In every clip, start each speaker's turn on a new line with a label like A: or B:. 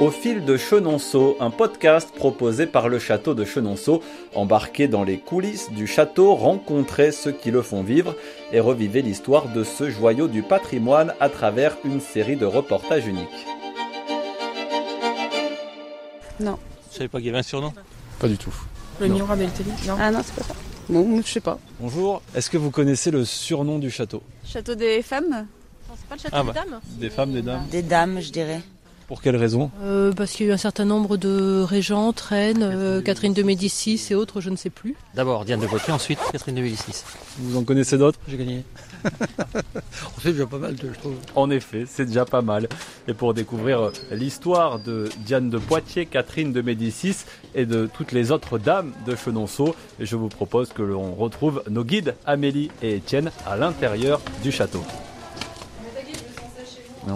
A: Au fil de Chenonceau, un podcast proposé par le château de Chenonceau, embarqué dans les coulisses du château, rencontrer ceux qui le font vivre et revivez l'histoire de ce joyau du patrimoine à travers une série de reportages uniques.
B: Non.
C: Je savais pas qu'il y avait un surnom?
D: Pas du tout.
E: Le miroir d'Elteli Non.
B: Ah non, c'est pas ça. Non, je sais pas.
D: Bonjour, est-ce que vous connaissez le surnom du château?
B: Château des femmes?
E: Non, c'est pas le château
C: Ah
E: des dames
D: Des femmes, des dames
B: Des dames, je dirais.
D: Pour quelle raison?
F: Euh, parce qu'il y a eu un certain nombre de régentes, reines, euh, Catherine de Médicis et autres, je ne sais plus.
C: D'abord Diane de Poitiers, ensuite Catherine de Médicis.
D: Vous en connaissez d'autres?
C: J'ai gagné. On fait déjà pas mal, je trouve.
A: En effet, c'est déjà pas mal. Et pour découvrir euh, l'histoire de Diane de Poitiers, Catherine de Médicis et de toutes les autres dames de Chenonceau, je vous propose que l'on retrouve nos guides Amélie et Étienne à l'intérieur du château.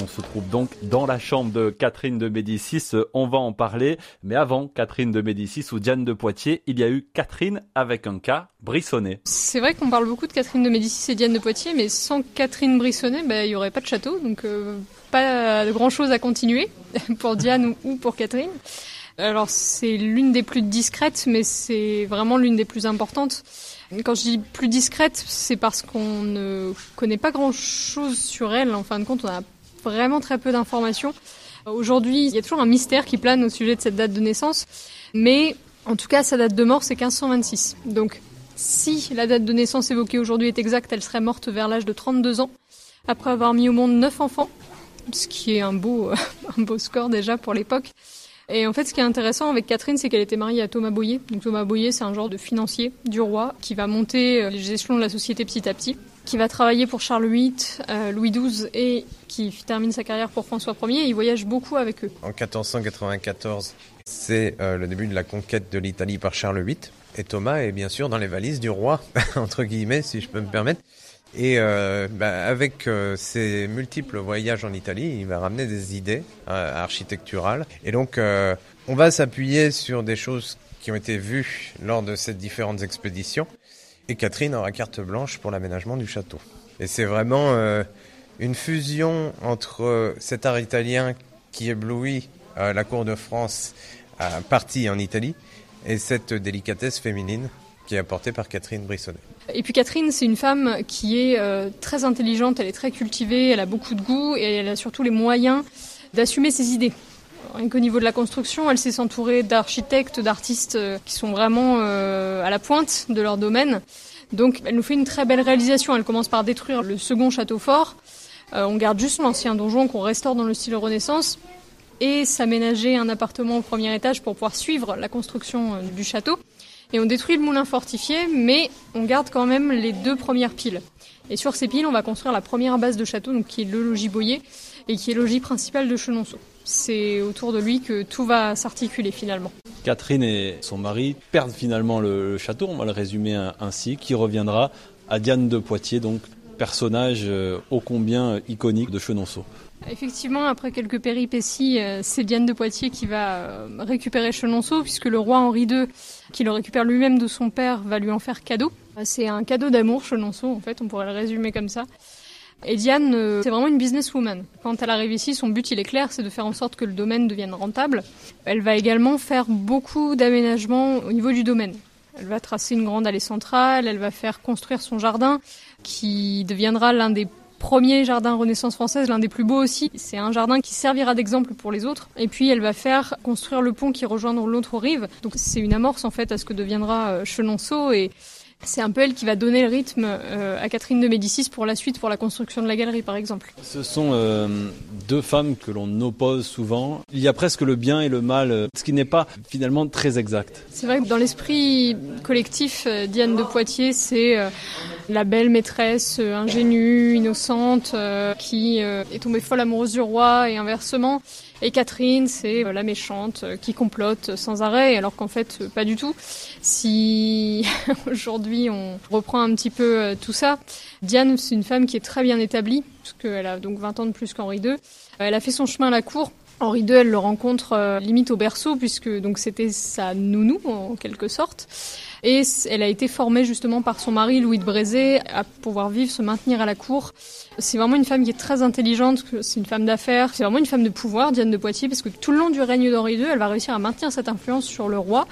A: On se trouve donc dans la chambre de Catherine de Médicis, on va en parler. Mais avant Catherine de Médicis ou Diane de Poitiers, il y a eu Catherine avec un K, Brissonnet.
E: C'est vrai qu'on parle beaucoup de Catherine de Médicis et Diane de Poitiers, mais sans Catherine Brissonnet, bah, il n'y aurait pas de château, donc euh, pas grand chose à continuer pour Diane ou, ou pour Catherine. Alors c'est l'une des plus discrètes, mais c'est vraiment l'une des plus importantes. Quand je dis plus discrète, c'est parce qu'on ne connaît pas grand-chose sur elle. En fin de compte, on a vraiment très peu d'informations. Aujourd'hui, il y a toujours un mystère qui plane au sujet de cette date de naissance, mais en tout cas, sa date de mort, c'est 1526. Donc, si la date de naissance évoquée aujourd'hui est exacte, elle serait morte vers l'âge de 32 ans, après avoir mis au monde 9 enfants, ce qui est un beau, un beau score déjà pour l'époque. Et en fait, ce qui est intéressant avec Catherine, c'est qu'elle était mariée à Thomas Boyer. Donc Thomas Boyer, c'est un genre de financier du roi qui va monter euh, les échelons de la société petit à petit, qui va travailler pour Charles VIII, euh, Louis XII et qui termine sa carrière pour François Ier. Il voyage beaucoup avec eux.
G: En 1494, c'est euh, le début de la conquête de l'Italie par Charles VIII. Et Thomas est bien sûr dans les valises du roi, entre guillemets, si je peux me permettre. Et euh, bah, avec euh, ses multiples voyages en Italie, il va ramener des idées euh, architecturales. Et donc, euh, on va s'appuyer sur des choses qui ont été vues lors de ces différentes expéditions. Et Catherine aura carte blanche pour l'aménagement du château. Et c'est vraiment euh, une fusion entre cet art italien qui éblouit euh, la cour de France partie en Italie et cette délicatesse féminine qui est apportée par Catherine Brissonnet.
E: Et puis Catherine, c'est une femme qui est euh, très intelligente, elle est très cultivée, elle a beaucoup de goût et elle a surtout les moyens d'assumer ses idées. Rien qu'au niveau de la construction, elle sait s'entourer d'architectes, d'artistes euh, qui sont vraiment euh, à la pointe de leur domaine. Donc elle nous fait une très belle réalisation. Elle commence par détruire le second château fort. Euh, on garde juste l'ancien donjon qu'on restaure dans le style Renaissance et s'aménager un appartement au premier étage pour pouvoir suivre la construction euh, du château. Et on détruit le moulin fortifié, mais on garde quand même les deux premières piles. Et sur ces piles, on va construire la première base de château, donc qui est le logis Boyer, et qui est logis principal de Chenonceau. C'est autour de lui que tout va s'articuler finalement.
D: Catherine et son mari perdent finalement le, château, on va le résumer ainsi, qui reviendra à Diane de Poitiers, donc personnage euh, ô combien iconique de Chenonceau.
E: Effectivement, après quelques péripéties, euh, c'est Diane de Poitiers qui va euh, récupérer Chenonceau, puisque le roi Henri II, qui le récupère lui-même de son père, va lui en faire cadeau. C'est un cadeau d'amour, Chenonceau, en fait, on pourrait le résumer comme ça. Et Diane, euh, c'est vraiment une businesswoman. Quand elle arrive ici, son but, il est clair, c'est de faire en sorte que le domaine devienne rentable. Elle va également faire beaucoup d'aménagements au niveau du domaine. Elle va tracer une grande allée centrale, elle va faire construire son jardin, qui deviendra l'un des premiers jardins Renaissance française, l'un des plus beaux aussi. C'est un jardin qui servira d'exemple pour les autres. Et puis elle va faire construire le pont qui rejoindra l'autre rive. Donc c'est une amorce en fait à ce que deviendra euh, Chenonceau et c'est un peu elle qui va donner le rythme euh, à Catherine de Médicis pour la suite, pour la construction de la galerie par exemple.
D: Ce sont euh, deux femmes que l'on oppose souvent. Il y a presque le bien et le mal, euh, ce qui n'est pas finalement très exact.
E: C'est vrai que dans l'esprit collectif, euh, Diane de Poitiers, c'est euh, la belle maîtresse ingénue, innocente, euh, qui euh, est tombée folle amoureuse du roi et inversement. Et Catherine, c'est la méchante euh, qui complote sans arrêt, alors qu'en fait, euh, pas du tout. Si aujourd'hui on reprend un petit peu euh, tout ça, Diane, c'est une femme qui est très bien établie, parce qu'elle a donc 20 ans de plus qu'Henri II. Elle a fait son chemin à la cour. Henri II, elle le rencontre limite au berceau, puisque donc c'était sa nounou en quelque sorte. Et elle a été formée justement par son mari Louis de Brézé à pouvoir vivre, se maintenir à la cour. C'est vraiment une femme qui est très intelligente, c'est une femme d'affaires, c'est vraiment une femme de pouvoir, Diane de Poitiers, parce que tout le long du règne d'Henri II, elle va réussir à maintenir cette influence sur le roi.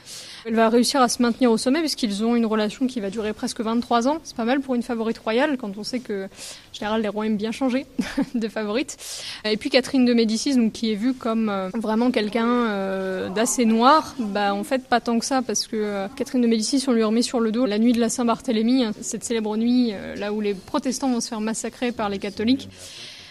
E: Elle va réussir à se maintenir au sommet puisqu'ils ont une relation qui va durer presque 23 ans. C'est pas mal pour une favorite royale quand on sait que, en général, les rois aiment bien changer de favorite. Et puis Catherine de Médicis, donc, qui est vue comme euh, vraiment quelqu'un euh, d'assez noir, bah, en fait, pas tant que ça parce que euh, Catherine de Médicis, on lui remet sur le dos la nuit de la Saint-Barthélemy, hein, cette célèbre nuit là où les protestants vont se faire massacrer par les catholiques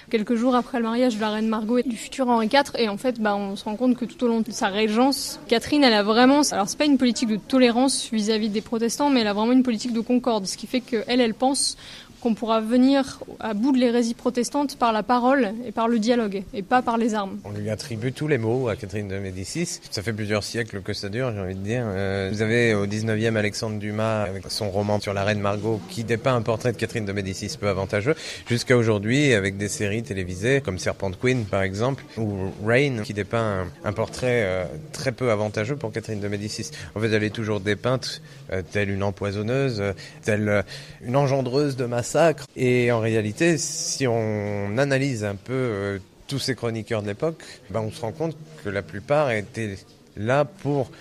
E: quelques jours après le mariage de la reine Margot et du futur Henri IV. Et en fait, bah, on se rend compte que tout au long de sa régence, Catherine, elle a vraiment, alors c'est pas une politique de tolérance vis-à-vis -vis des protestants, mais elle a vraiment une politique de concorde, ce qui fait qu'elle, elle pense qu'on pourra venir à bout de l'hérésie protestante par la parole et par le dialogue, et pas par les armes.
G: On lui attribue tous les mots à Catherine de Médicis. Ça fait plusieurs siècles que ça dure, j'ai envie de dire. Euh, vous avez au 19e Alexandre Dumas avec son roman sur la reine Margot qui dépeint un portrait de Catherine de Médicis peu avantageux, jusqu'à aujourd'hui avec des séries télévisées comme Serpent Queen par exemple, ou Rain qui dépeint un, portrait euh, très peu avantageux pour Catherine de Médicis. En fait, elle est toujours dépeinte euh, telle une empoisonneuse, telle une engendreuse de masse et en réalité, si on analyse un peu euh, tous ces chroniqueurs de l'époque, ben on se rend compte que la plupart étaient là pour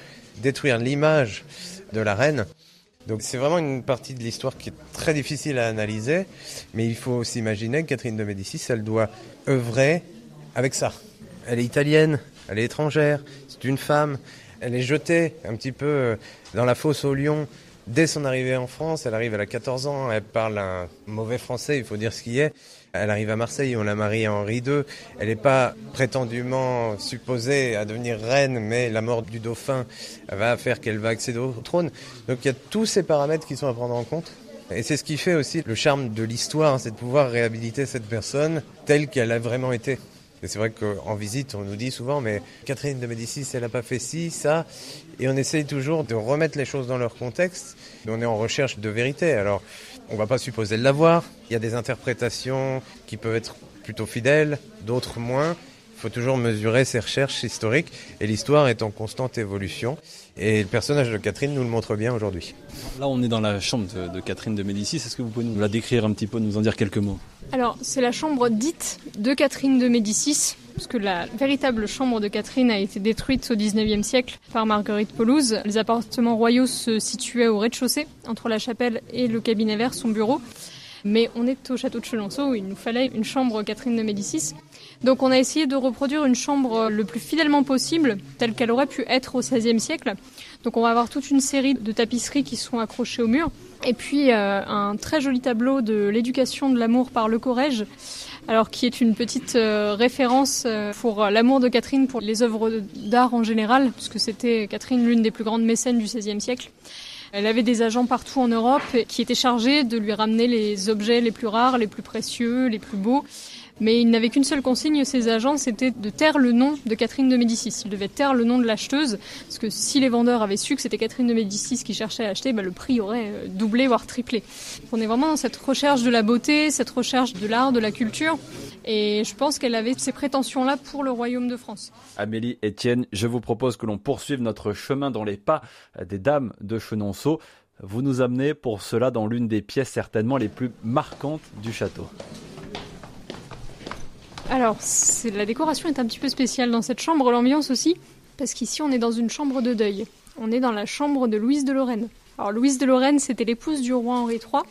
G: détruire l'image de la reine. Donc c'est vraiment une partie de l'histoire qui est très difficile à analyser, mais il faut s'imaginer que Catherine de Médicis, elle doit œuvrer avec ça. Elle est italienne, elle est étrangère, c'est une femme, elle est jetée un petit peu euh, dans la fosse au lion Dès son arrivée en France, elle arrive, elle a 14 ans, elle parle un mauvais français, il faut dire ce qui est. Elle arrive à Marseille, on la marie à Henri II. Elle n'est pas prétendument supposée à devenir reine, mais la mort du dauphin va faire qu'elle va accéder au trône. Donc il y a tous ces paramètres qui sont à prendre en compte. Et c'est ce qui fait aussi le charme de l'histoire, c'est de pouvoir réhabiliter cette personne telle qu'elle a vraiment été. C'est vrai qu'en visite, on nous dit souvent, mais Catherine de Médicis, elle n'a pas fait ci, ça. Et on essaye toujours de remettre les choses dans leur contexte. On est en recherche de vérité. Alors, on ne va pas supposer l'avoir. Il y a des interprétations qui peuvent être plutôt fidèles, d'autres moins. Il faut toujours mesurer ses recherches historiques. Et l'histoire est en constante évolution. Et le personnage de Catherine nous le montre bien aujourd'hui.
D: Là, on est dans la chambre de, Catherine de Médicis. Est-ce que vous pouvez nous la décrire un petit peu, nous en dire quelques mots?
E: Alors, c'est la chambre dite de Catherine de Médicis, puisque la véritable chambre de Catherine a été détruite au XIXe siècle par Marguerite Pelouse. Les appartements royaux se situaient au rez-de-chaussée, entre la chapelle et le cabinet vert, son bureau. Mais on est au château de Chenonceau où il nous fallait une chambre Catherine de Médicis. Donc on a essayé de reproduire une chambre le plus fidèlement possible, telle qu'elle aurait pu être au XVIe siècle. Donc on va avoir toute une série de tapisseries qui sont accrochées au mur. Et puis euh, un très joli tableau de l'éducation de l'amour par le Corrège, alors qui est une petite euh, référence euh, pour l'amour de Catherine pour les œuvres d'art en général, puisque c'était Catherine l'une des plus grandes mécènes du XVIe siècle. Elle avait des agents partout en Europe qui étaient chargés de lui ramener les objets les plus rares, les plus précieux, les plus beaux. Mais il n'avait qu'une seule consigne, ces agents, c'était de taire le nom de Catherine de Médicis. Il devait taire le nom de l'acheteuse, parce que si les vendeurs avaient su que c'était Catherine de Médicis qui cherchait à acheter, bah, le prix aurait euh, doublé, voire triplé. On est vraiment dans cette recherche de la beauté, cette recherche de l'art, de la culture. Et je pense qu'elle avait ces prétentions-là pour le royaume de France.
A: Amélie Etienne, je vous propose que l'on poursuive notre chemin dans les pas des dames de Chenonceau. Vous nous amenez pour cela dans l'une des pièces certainement les plus marquantes du château.
E: Alors, la décoration est un petit peu spéciale dans cette chambre, l'ambiance aussi, parce qu'ici on est dans une chambre de deuil. On est dans la chambre de Louise de Lorraine. Alors Louise de Lorraine, c'était l'épouse du roi Henri III.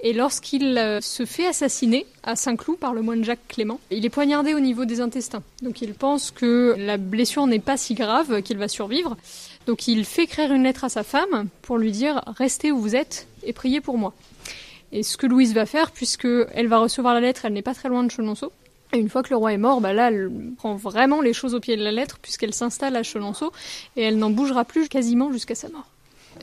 E: Et lorsqu'il euh, se fait assassiner à Saint-Cloud par le moine Jacques Clément, il est poignardé au niveau des intestins. Donc il pense que la blessure n'est pas si grave, qu'il va survivre. Donc il fait écrire une lettre à sa femme pour lui dire restez où vous êtes et priez pour moi. Et ce que Louise va faire, puisque elle va recevoir la lettre, elle n'est pas très loin de Chenonceau, et une fois que le roi est mort, bah là, elle prend vraiment les choses au pied de la lettre, puisqu'elle s'installe à Chenonceau, et elle n'en bougera plus quasiment jusqu'à sa mort.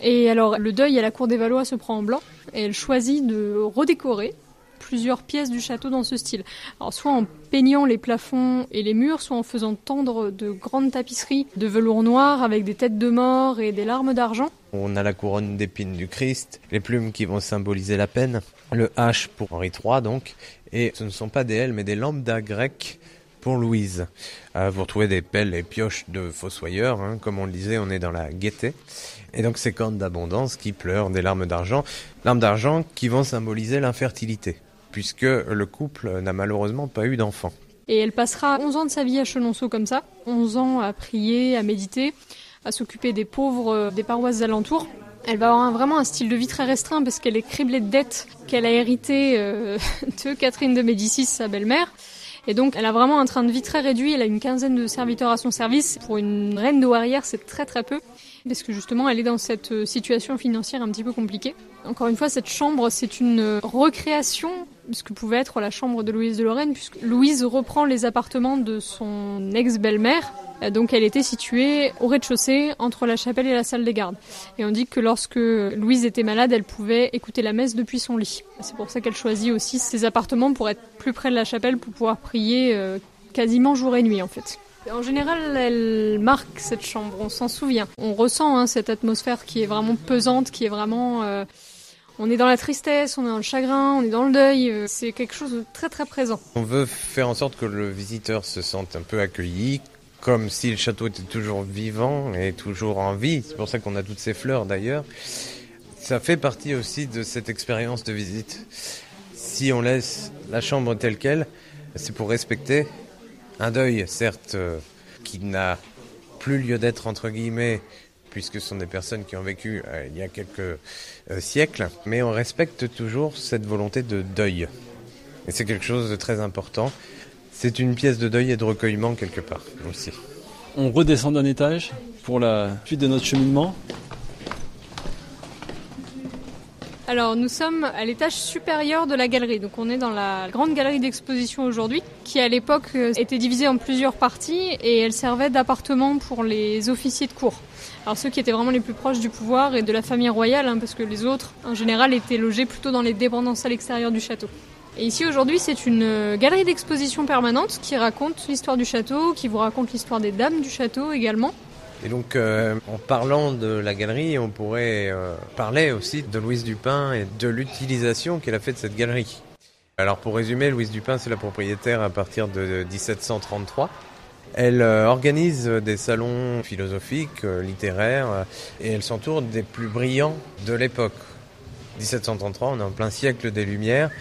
E: Et alors, le deuil à la cour des Valois se prend en blanc, et elle choisit de redécorer plusieurs pièces du château dans ce style. Alors, soit en peignant les plafonds et les murs, soit en faisant tendre de grandes tapisseries de velours noir avec des têtes de mort et des larmes d'argent.
G: On a la couronne d'épines du Christ, les plumes qui vont symboliser la peine, le H pour Henri III donc, et ce ne sont pas des L mais des lambda grecs pour Louise. Euh, vous retrouvez des pelles et pioches de fossoyeurs, hein. comme on le disait, on est dans la gaieté. Et donc ces cornes d'abondance qui pleurent des larmes d'argent, larmes d'argent qui vont symboliser l'infertilité, puisque le couple n'a malheureusement pas eu d'enfant.
E: Et elle passera 11 ans de sa vie à Chenonceau comme ça, 11 ans à prier, à méditer, à s'occuper des pauvres euh, des paroisses alentours. Elle va avoir vraiment un style de vie très restreint parce qu'elle est criblée de dettes qu'elle a héritées euh, de Catherine de Médicis, sa belle-mère. Et donc, elle a vraiment un train de vie très réduit. Elle a une quinzaine de serviteurs à son service. Pour une reine de douairière, c'est très très peu. Parce que justement, elle est dans cette euh, situation financière un petit peu compliquée. Encore une fois, cette chambre, c'est une recréation ce que pouvait être la chambre de Louise de Lorraine, puisque Louise reprend les appartements de son ex-belle-mère. Euh, donc elle était située au rez-de-chaussée entre la chapelle et la salle des gardes. Et on dit que lorsque Louise était malade, elle pouvait écouter la messe depuis son lit. C'est pour ça qu'elle choisit aussi ces appartements pour être plus près de la chapelle, pour pouvoir prier euh, quasiment jour et nuit en fait. En général, elle marque cette chambre, on s'en souvient. On ressent hein, cette atmosphère qui est vraiment pesante, qui est vraiment... Euh, on est dans la tristesse, on est dans le chagrin, on est dans le deuil. C'est quelque chose de très très présent.
G: On veut faire en sorte que le visiteur se sente un peu accueilli, comme si le château était toujours vivant et toujours en vie. C'est pour ça qu'on a toutes ces fleurs d'ailleurs. Ça fait partie aussi de cette expérience de visite. Si on laisse la chambre telle qu'elle, c'est pour respecter un deuil, certes, euh, qui n'a plus lieu d'être entre guillemets, puisque ce sont des personnes qui ont vécu euh, il y a quelques euh, siècles, mais on respecte toujours cette volonté de deuil. Et c'est quelque chose de très important. C'est une pièce de deuil et de recueillement quelque part aussi.
D: On redescend d'un étage pour la suite de notre cheminement.
E: Alors nous sommes à l'étage supérieur de la galerie, donc on est dans la grande galerie d'exposition aujourd'hui, qui à l'époque euh, était divisée en plusieurs parties et elle servait d'appartement pour les officiers de cour. Alors ceux qui étaient vraiment les plus proches du pouvoir et de la famille royale, hein, parce que les autres en général étaient logés plutôt dans les dépendances à l'extérieur du château. Et ici aujourd'hui, c'est une euh, galerie d'exposition permanente qui raconte l'histoire du château, qui vous raconte l'histoire des dames du château également.
G: Et donc, euh, en parlant de la galerie, on pourrait euh, parler aussi de Louise Dupin et de l'utilisation qu'elle a fait de cette galerie. Alors, pour résumer, Louise Dupin, c'est la propriétaire à partir de 1733. Elle organise des salons philosophiques, littéraires, et elle s'entoure des plus brillants de l'époque. 1733, on est en plein siècle des Lumières.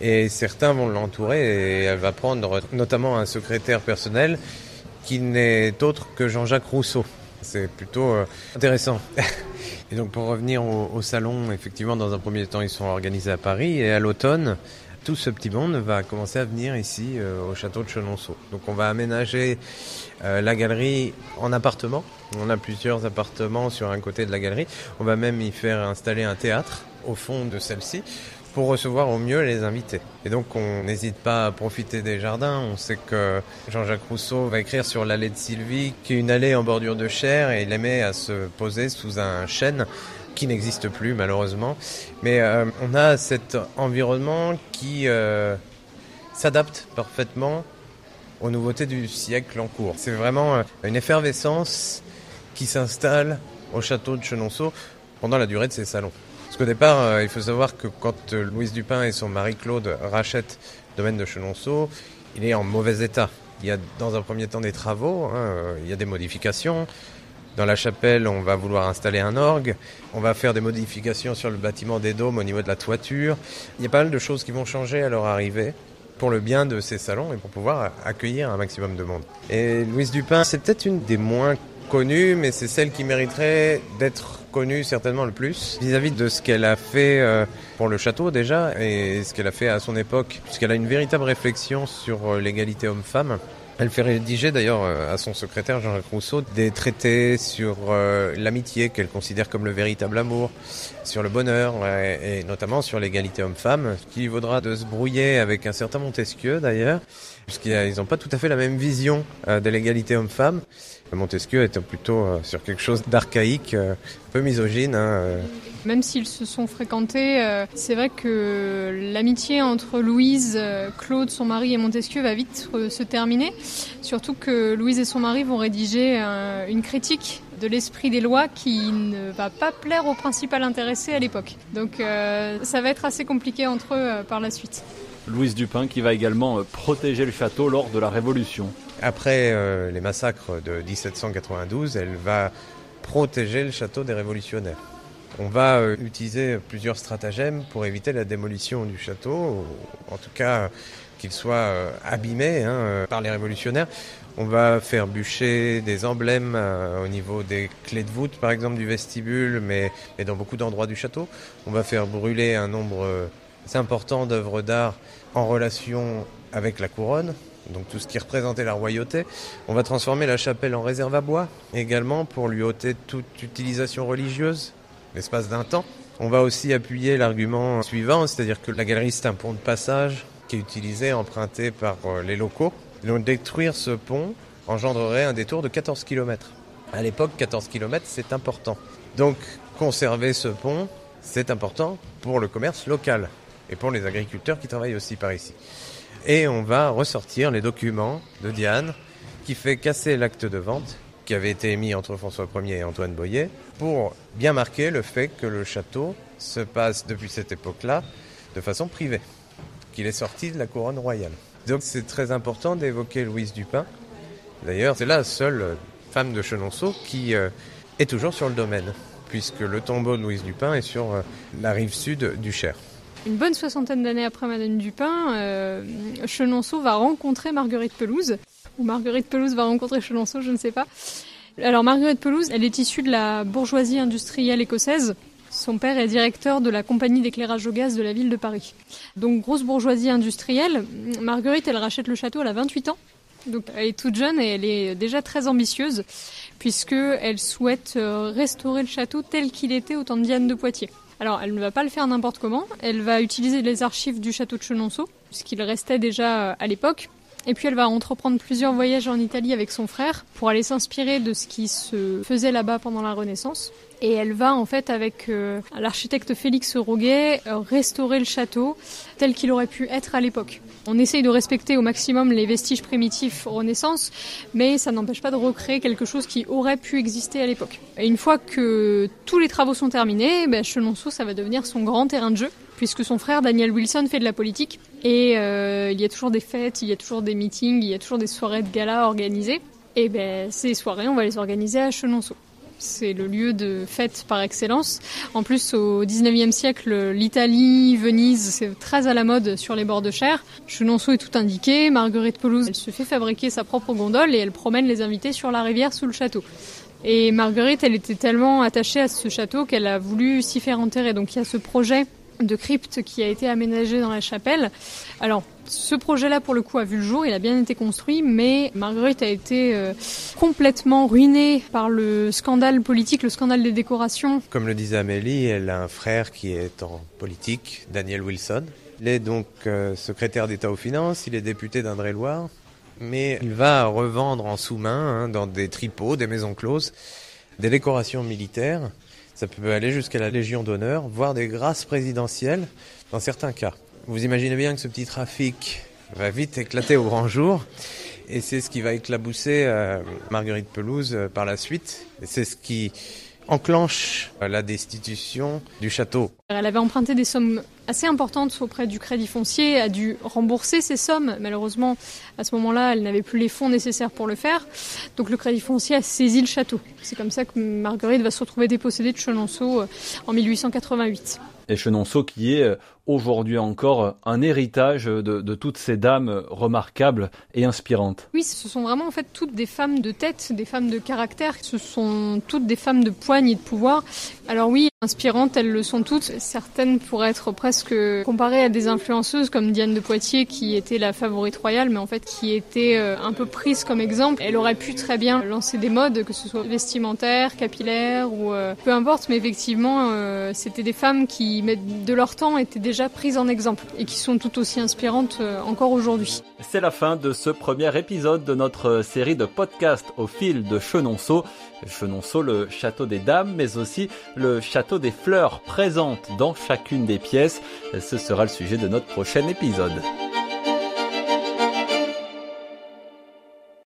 G: Et certains vont l'entourer et elle va prendre notamment un secrétaire personnel qui n'est autre que Jean-Jacques Rousseau. C'est plutôt euh, intéressant. Et donc pour revenir au, salon, effectivement, dans un premier temps, ils sont organisés à Paris et à l'automne, tout ce petit monde va commencer à venir ici euh, au château de Chenonceau. Donc on va aménager euh, la galerie en appartement. On a plusieurs appartements sur un côté de la galerie. On va même y faire installer un théâtre au fond de celle-ci pour recevoir au mieux les invités. Et donc on n'hésite pas à profiter des jardins. On sait que Jean-Jacques Rousseau va écrire sur l'allée de Sylvie, qui est une allée en bordure de chair, et il aimait à se poser sous un chêne qui n'existe plus malheureusement. Mais euh, on a cet environnement qui euh, s'adapte parfaitement aux nouveautés du siècle en cours. C'est vraiment euh, une effervescence qui s'installe au château de Chenonceau pendant la durée de ses salons. Parce qu'au départ, il faut savoir que quand Louise Dupin et son mari Claude rachètent le domaine de Chenonceau, il est en mauvais état. Il y a dans un premier temps des travaux, hein, il y a des modifications. Dans la chapelle, on va vouloir installer un orgue. On va faire des modifications sur le bâtiment des dômes au niveau de la toiture. Il y a pas mal de choses qui vont changer à leur arrivée pour le bien de ces salons et pour pouvoir accueillir un maximum de monde. Et Louise Dupin, c'est peut-être une des moins connues, mais c'est celle qui mériterait d'être connue certainement le plus vis-à-vis de ce qu'elle a fait euh, pour le château déjà et ce qu'elle a fait à son époque, puisqu'elle a une véritable réflexion sur euh, l'égalité homme-femme. Elle fait rédiger d'ailleurs euh, à son secrétaire Jean-Jacques Rousseau des traités sur l'amitié qu'elle considère comme le véritable amour, sur le bonheur et, notamment sur l'égalité homme-femme, ce qui vaudra de se brouiller avec un certain Montesquieu d'ailleurs, puisqu'ils n'ont pas tout à fait la même vision de l'égalité homme-femme. Montesquieu était plutôt euh, sur quelque chose d'archaïque, euh, un peu misogyne. Hein, euh.
E: Même s'ils se sont fréquentés, c'est vrai que l'amitié entre Louise, Claude, son mari et Montesquieu va vite se terminer. Surtout que Louise et son mari vont rédiger une critique de l'esprit des lois qui ne va pas plaire au principal intéressé à l'époque. Donc ça va être assez compliqué entre eux par la suite.
A: Louise Dupin qui va également protéger le château lors de la Révolution.
G: Après les massacres de 1792, elle va protéger le château des révolutionnaires. On va euh, utiliser plusieurs stratagèmes pour éviter la démolition du château, en tout cas qu'il soit euh, abîmé hein, euh, par les révolutionnaires. On va faire bûcher des emblèmes au niveau des clés de voûte, par exemple, du vestibule, mais, dans beaucoup d'endroits du château. On va faire brûler un nombre important d'œuvres d'art en relation avec la couronne, donc tout ce qui représentait la royauté. On va transformer la chapelle en réserve à bois également pour lui ôter toute utilisation religieuse l'espace d'un temps. On va aussi appuyer l'argument suivant, c'est-à-dire que la galerie c'est un pont de passage qui est utilisé, emprunté par euh, les locaux. Donc détruire ce pont engendrerait un détour de 14 km. À l'époque, 14 km, c'est important. Donc conserver ce pont, c'est important pour le commerce local et pour les agriculteurs qui travaillent aussi par ici. Et on va ressortir les documents de Diane qui fait casser l'acte de vente qui avait été émis entre François Ier et Antoine Boyer, pour bien marquer le fait que le château se passe depuis cette époque-là de façon privée, qu'il est sorti de la couronne royale. Donc c'est très important d'évoquer Louise Dupin. D'ailleurs, c'est la seule femme de Chenonceau qui euh, est toujours sur le domaine, puisque le tombeau de Louise Dupin est sur euh, la rive sud du Cher.
E: Une bonne soixantaine d'années après Madame Dupin, euh, Chenonceau va rencontrer Marguerite Pelouse ou Marguerite Pelouse va rencontrer Chenonceau, je ne sais pas. Alors Marguerite Pelouse, elle est issue de la bourgeoisie industrielle écossaise. Son père est directeur de la compagnie d'éclairage au gaz de la ville de Paris. Donc grosse bourgeoisie industrielle. Marguerite, elle rachète le château, elle a 28 ans. Donc elle est toute jeune et elle est déjà très ambitieuse puisque elle souhaite euh, restaurer le château tel qu'il était au temps de Diane de Poitiers. Alors elle ne va pas le faire n'importe comment, elle va utiliser les archives du château de Chenonceau, puisqu'il restait déjà à l'époque, et puis elle va entreprendre plusieurs voyages en Italie avec son frère pour aller s'inspirer de ce qui se faisait là-bas pendant la Renaissance. Et elle va en fait avec euh, l'architecte Félix Roguet euh, restaurer le château tel qu'il aurait pu être à l'époque. On essaye de respecter au maximum les vestiges primitifs Renaissance, mais ça n'empêche pas de recréer quelque chose qui aurait pu exister à l'époque. Et une fois que tous les travaux sont terminés, ben, Chenonceau, ça va devenir son grand terrain de jeu puisque son frère Daniel Wilson fait de la politique et euh, il y a toujours des fêtes, il y a toujours des meetings, il y a toujours des soirées de gala organisées. Et ben ces soirées, on va les organiser à Chenonceau. C'est le lieu de fête par excellence. En plus, au 19e siècle, l'Italie, Venise, c'est très à la mode sur les bords de Cher. Chenonceau est tout indiqué. Marguerite Pelouse, elle se fait fabriquer sa propre gondole et elle promène les invités sur la rivière sous le château. Et Marguerite, elle était tellement attachée à ce château qu'elle a voulu s'y faire enterrer. Donc il y a ce projet de crypte qui a été aménagé dans la chapelle. Alors, ce projet-là, pour le coup, a vu le jour, il a bien été construit, mais Marguerite a été euh, complètement ruinée par le scandale politique, le scandale des décorations.
G: Comme le disait Amélie, elle a un frère qui est en politique, Daniel Wilson. Il est donc euh, secrétaire d'État aux Finances, il est député d'Indre-et-Loire, mais il va revendre en sous-main, hein, dans des tripots, des maisons closes, des décorations militaires ça peut aller jusqu'à la Légion d'honneur, voire des grâces présidentielles dans certains cas. Vous imaginez bien que ce petit trafic va vite éclater au grand jour. Et c'est ce qui va éclabousser euh, Marguerite Pelouse euh, par la suite. C'est ce qui enclenche euh, la destitution du château.
E: Elle avait emprunté des sommes assez importantes auprès du Crédit Foncier, a dû rembourser ces sommes. Malheureusement, à ce moment-là, elle n'avait plus les fonds nécessaires pour le faire. Donc le Crédit Foncier a saisi le château. C'est comme ça que Marguerite va se retrouver dépossédée de Chenonceau euh, en 1888.
A: Et Chenonceau qui est euh, aujourd'hui encore un héritage de, toutes ces dames remarquables et inspirantes.
E: Oui, ce sont vraiment en fait toutes des femmes de tête, des femmes de caractère, ce sont toutes des femmes de poigne et de pouvoir. Alors oui, inspirantes, elles le sont toutes. Certaines pourraient être presque comparées à des influenceuses comme Diane de Poitiers qui était la favorite royale, mais en fait qui était euh, un peu prise comme exemple. Elle aurait pu très bien lancer des modes, que ce soit vestimentaires, capillaires ou euh, peu importe, mais effectivement, euh, c'était des femmes qui, de leur temps, étaient déjà en exemple et qui sont tout aussi inspirantes euh, encore aujourd'hui.
A: C'est la fin de ce premier épisode de notre série de podcasts au fil de Chenonceau. Chenonceau, le château des dames, mais aussi le château des fleurs présentes dans chacune des pièces. Ce sera le sujet de notre prochain épisode.